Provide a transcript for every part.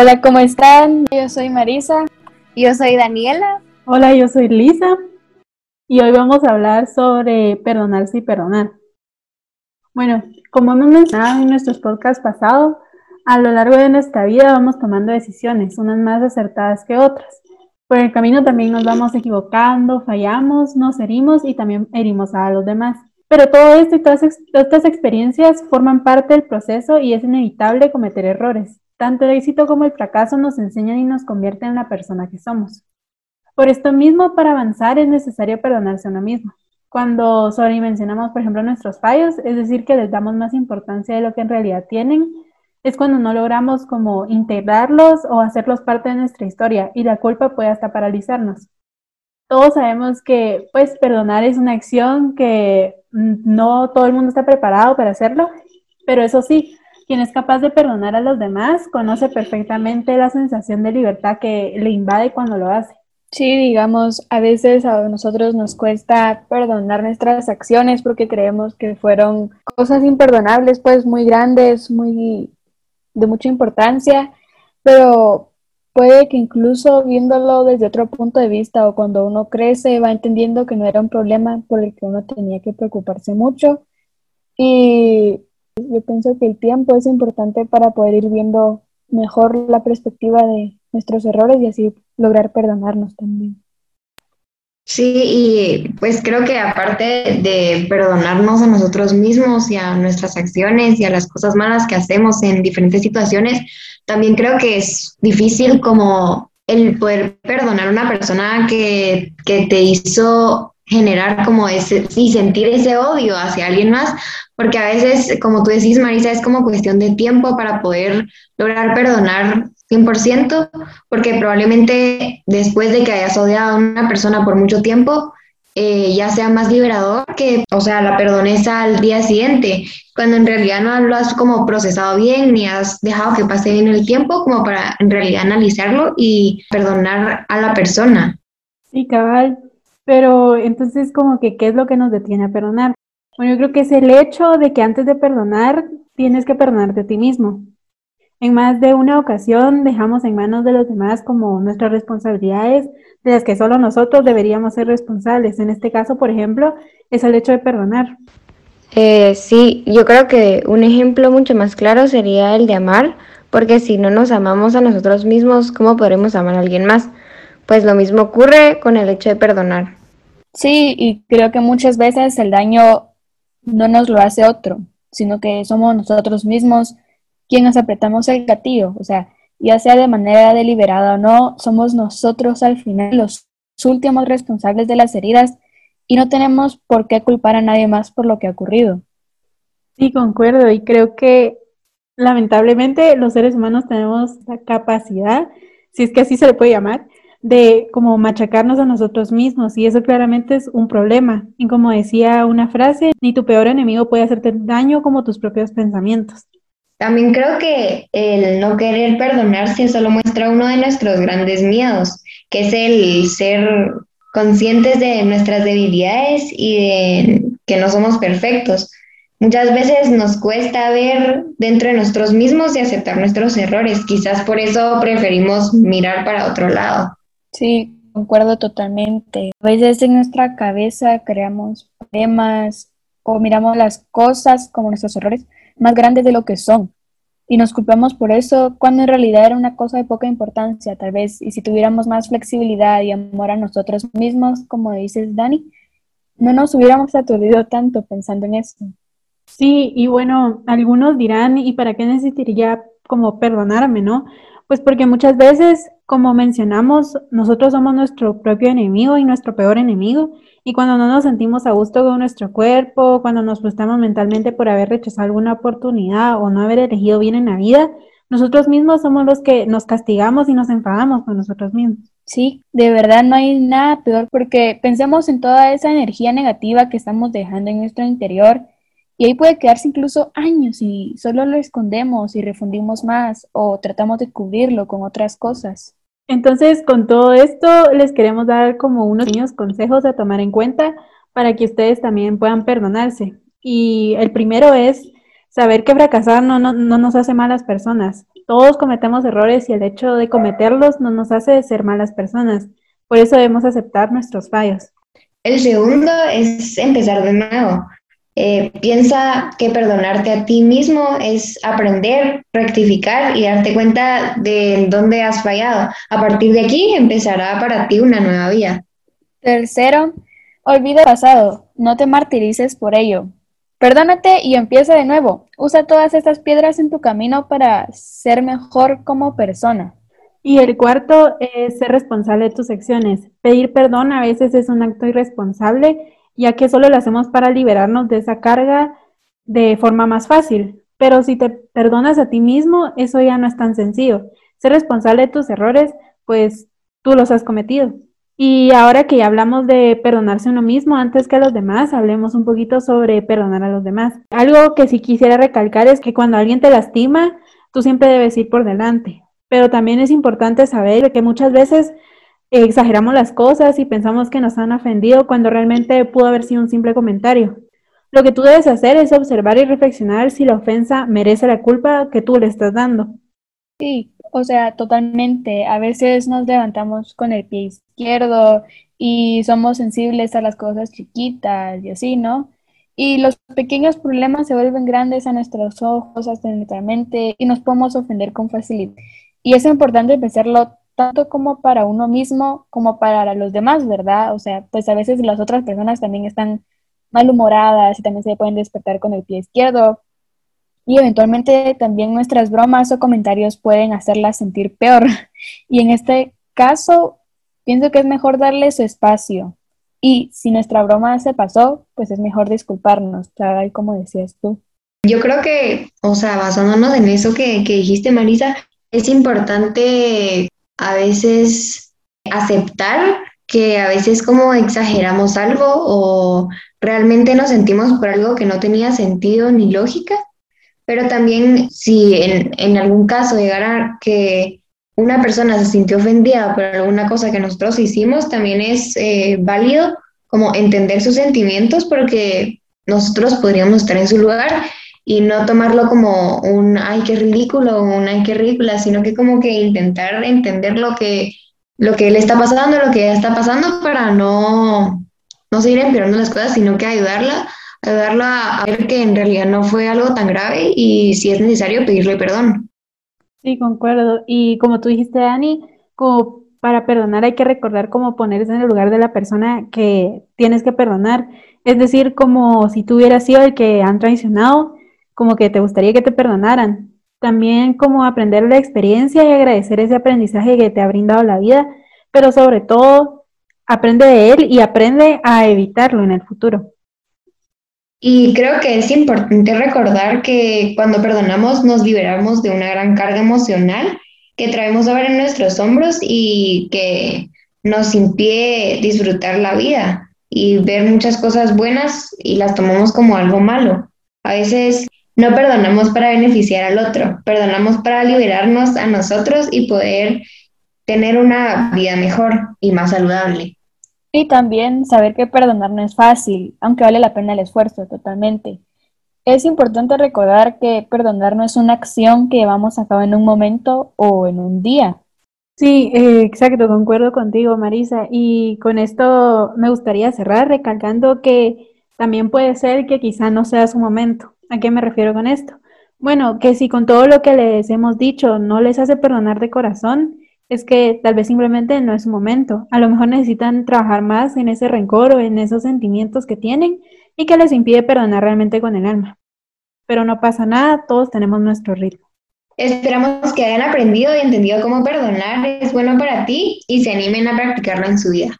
Hola, ¿cómo están? Yo soy Marisa. Yo soy Daniela. Hola, yo soy Lisa. Y hoy vamos a hablar sobre perdonarse y perdonar. Bueno, como hemos mencionado en nuestros podcasts pasados, a lo largo de nuestra vida vamos tomando decisiones, unas más acertadas que otras. Por el camino también nos vamos equivocando, fallamos, nos herimos y también herimos a los demás. Pero todo esto y todas estas experiencias forman parte del proceso y es inevitable cometer errores. Tanto el éxito como el fracaso nos enseñan y nos convierten en la persona que somos. Por esto mismo, para avanzar es necesario perdonarse a uno mismo. Cuando sobredimensionamos, por ejemplo, nuestros fallos, es decir, que les damos más importancia de lo que en realidad tienen, es cuando no logramos como integrarlos o hacerlos parte de nuestra historia y la culpa puede hasta paralizarnos. Todos sabemos que pues perdonar es una acción que no todo el mundo está preparado para hacerlo, pero eso sí, quien es capaz de perdonar a los demás conoce perfectamente la sensación de libertad que le invade cuando lo hace. Sí, digamos, a veces a nosotros nos cuesta perdonar nuestras acciones porque creemos que fueron cosas imperdonables, pues muy grandes, muy de mucha importancia, pero puede que incluso viéndolo desde otro punto de vista o cuando uno crece va entendiendo que no era un problema por el que uno tenía que preocuparse mucho y yo pienso que el tiempo es importante para poder ir viendo mejor la perspectiva de nuestros errores y así lograr perdonarnos también. Sí, y pues creo que aparte de perdonarnos a nosotros mismos y a nuestras acciones y a las cosas malas que hacemos en diferentes situaciones, también creo que es difícil como el poder perdonar a una persona que, que te hizo generar como ese y sentir ese odio hacia alguien más, porque a veces, como tú decís, Marisa, es como cuestión de tiempo para poder lograr perdonar 100%, porque probablemente después de que hayas odiado a una persona por mucho tiempo, eh, ya sea más liberador que, o sea, la perdones al día siguiente, cuando en realidad no lo has como procesado bien ni has dejado que pase bien el tiempo como para en realidad analizarlo y perdonar a la persona. Sí, cabal. Pero entonces, como que, ¿qué es lo que nos detiene a perdonar? Bueno, yo creo que es el hecho de que antes de perdonar, tienes que perdonarte a ti mismo. En más de una ocasión dejamos en manos de los demás como nuestras responsabilidades, de las que solo nosotros deberíamos ser responsables. En este caso, por ejemplo, es el hecho de perdonar. Eh, sí, yo creo que un ejemplo mucho más claro sería el de amar, porque si no nos amamos a nosotros mismos, ¿cómo podremos amar a alguien más? Pues lo mismo ocurre con el hecho de perdonar. Sí, y creo que muchas veces el daño no nos lo hace otro, sino que somos nosotros mismos quienes apretamos el gatillo. O sea, ya sea de manera deliberada o no, somos nosotros al final los últimos responsables de las heridas y no tenemos por qué culpar a nadie más por lo que ha ocurrido. Sí, concuerdo y creo que lamentablemente los seres humanos tenemos la capacidad, si es que así se le puede llamar, de como machacarnos a nosotros mismos y eso claramente es un problema. Y como decía una frase, ni tu peor enemigo puede hacerte daño como tus propios pensamientos. También creo que el no querer perdonarse solo muestra uno de nuestros grandes miedos, que es el ser conscientes de nuestras debilidades y de que no somos perfectos. Muchas veces nos cuesta ver dentro de nosotros mismos y aceptar nuestros errores. Quizás por eso preferimos mirar para otro lado. Sí, concuerdo totalmente. A veces en nuestra cabeza creamos problemas o miramos las cosas como nuestros errores más grandes de lo que son. Y nos culpamos por eso cuando en realidad era una cosa de poca importancia, tal vez. Y si tuviéramos más flexibilidad y amor a nosotros mismos, como dices, Dani, no nos hubiéramos aturdido tanto pensando en eso. Sí, y bueno, algunos dirán, ¿y para qué necesitaría como perdonarme, no? Pues porque muchas veces, como mencionamos, nosotros somos nuestro propio enemigo y nuestro peor enemigo. Y cuando no nos sentimos a gusto con nuestro cuerpo, cuando nos frustramos mentalmente por haber rechazado alguna oportunidad o no haber elegido bien en la vida, nosotros mismos somos los que nos castigamos y nos enfadamos con nosotros mismos. Sí, de verdad no hay nada peor porque pensemos en toda esa energía negativa que estamos dejando en nuestro interior y ahí puede quedarse incluso años y solo lo escondemos y refundimos más o tratamos de cubrirlo con otras cosas. Entonces, con todo esto, les queremos dar como unos pequeños consejos a tomar en cuenta para que ustedes también puedan perdonarse. Y el primero es saber que fracasar no, no, no nos hace malas personas. todos cometemos errores y el hecho de cometerlos no nos hace ser malas personas. Por eso debemos aceptar nuestros fallos. El segundo es empezar de nuevo. Eh, piensa que perdonarte a ti mismo es aprender, rectificar y darte cuenta de dónde has fallado. A partir de aquí empezará para ti una nueva vida. Tercero, olvida el pasado, no te martirices por ello. Perdónate y empieza de nuevo. Usa todas estas piedras en tu camino para ser mejor como persona. Y el cuarto es ser responsable de tus acciones. Pedir perdón a veces es un acto irresponsable, ya que solo lo hacemos para liberarnos de esa carga de forma más fácil. Pero si te perdonas a ti mismo, eso ya no es tan sencillo. Ser responsable de tus errores, pues tú los has cometido. Y ahora que ya hablamos de perdonarse uno mismo antes que a los demás, hablemos un poquito sobre perdonar a los demás. Algo que sí quisiera recalcar es que cuando alguien te lastima, tú siempre debes ir por delante. Pero también es importante saber que muchas veces exageramos las cosas y pensamos que nos han ofendido cuando realmente pudo haber sido un simple comentario. Lo que tú debes hacer es observar y reflexionar si la ofensa merece la culpa que tú le estás dando. Sí, o sea, totalmente. A veces nos levantamos con el pie izquierdo y somos sensibles a las cosas chiquitas y así, ¿no? Y los pequeños problemas se vuelven grandes a nuestros ojos, hasta nuestra mente, y nos podemos ofender con facilidad. Y es importante pensarlo tanto como para uno mismo como para los demás, ¿verdad? O sea, pues a veces las otras personas también están malhumoradas y también se pueden despertar con el pie izquierdo. Y eventualmente también nuestras bromas o comentarios pueden hacerlas sentir peor. Y en este caso, pienso que es mejor darle su espacio. Y si nuestra broma se pasó, pues es mejor disculparnos, tal como decías tú. Yo creo que, o sea, basándonos en eso que, que dijiste, Marisa, es importante a veces aceptar que a veces como exageramos algo o realmente nos sentimos por algo que no tenía sentido ni lógica, pero también si en, algún caso llegara que una persona se sintió ofendida por alguna cosa que nosotros hicimos, también es eh, válido como entender sus sentimientos porque nosotros podríamos estar en su lugar y no tomarlo como un, ay, qué ridículo, un, ay, qué ridícula, sino que como que intentar entender lo que, lo que le está pasando, lo que está pasando para no, no seguir empeorando las cosas, sino que ayudarla, ayudarla a ver que en realidad no fue algo tan grave y si es necesario pedirle perdón. Sí, concuerdo. Y como tú dijiste, Dani, como para perdonar hay que recordar cómo ponerse en el lugar de la persona que tienes que perdonar. Es decir, como si tú hubieras sido el que han traicionado como que te gustaría que te perdonaran. También como aprender la experiencia y agradecer ese aprendizaje que te ha brindado la vida, pero sobre todo aprende de él y aprende a evitarlo en el futuro. Y creo que es importante recordar que cuando perdonamos nos liberamos de una gran carga emocional que traemos ahora en nuestros hombros y que nos impide disfrutar la vida y ver muchas cosas buenas y las tomamos como algo malo. A veces no perdonamos para beneficiar al otro, perdonamos para liberarnos a nosotros y poder tener una vida mejor y más saludable. Y también saber que perdonar no es fácil, aunque vale la pena el esfuerzo totalmente. Es importante recordar que perdonar no es una acción que llevamos a cabo en un momento o en un día. Sí, eh, exacto, concuerdo contigo, Marisa. Y con esto me gustaría cerrar recalcando que también puede ser que quizá no sea su momento. ¿A qué me refiero con esto? Bueno, que si con todo lo que les hemos dicho no les hace perdonar de corazón, es que tal vez simplemente no es su momento. A lo mejor necesitan trabajar más en ese rencor o en esos sentimientos que tienen y que les impide perdonar realmente con el alma. Pero no pasa nada, todos tenemos nuestro ritmo. Esperamos que hayan aprendido y entendido cómo perdonar es bueno para ti y se animen a practicarlo en su vida.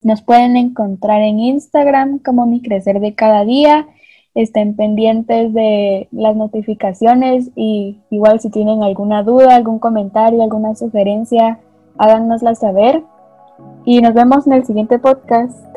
Nos pueden encontrar en Instagram como Mi Crecer de Cada Día estén pendientes de las notificaciones y igual si tienen alguna duda, algún comentario, alguna sugerencia, háganosla saber. Y nos vemos en el siguiente podcast.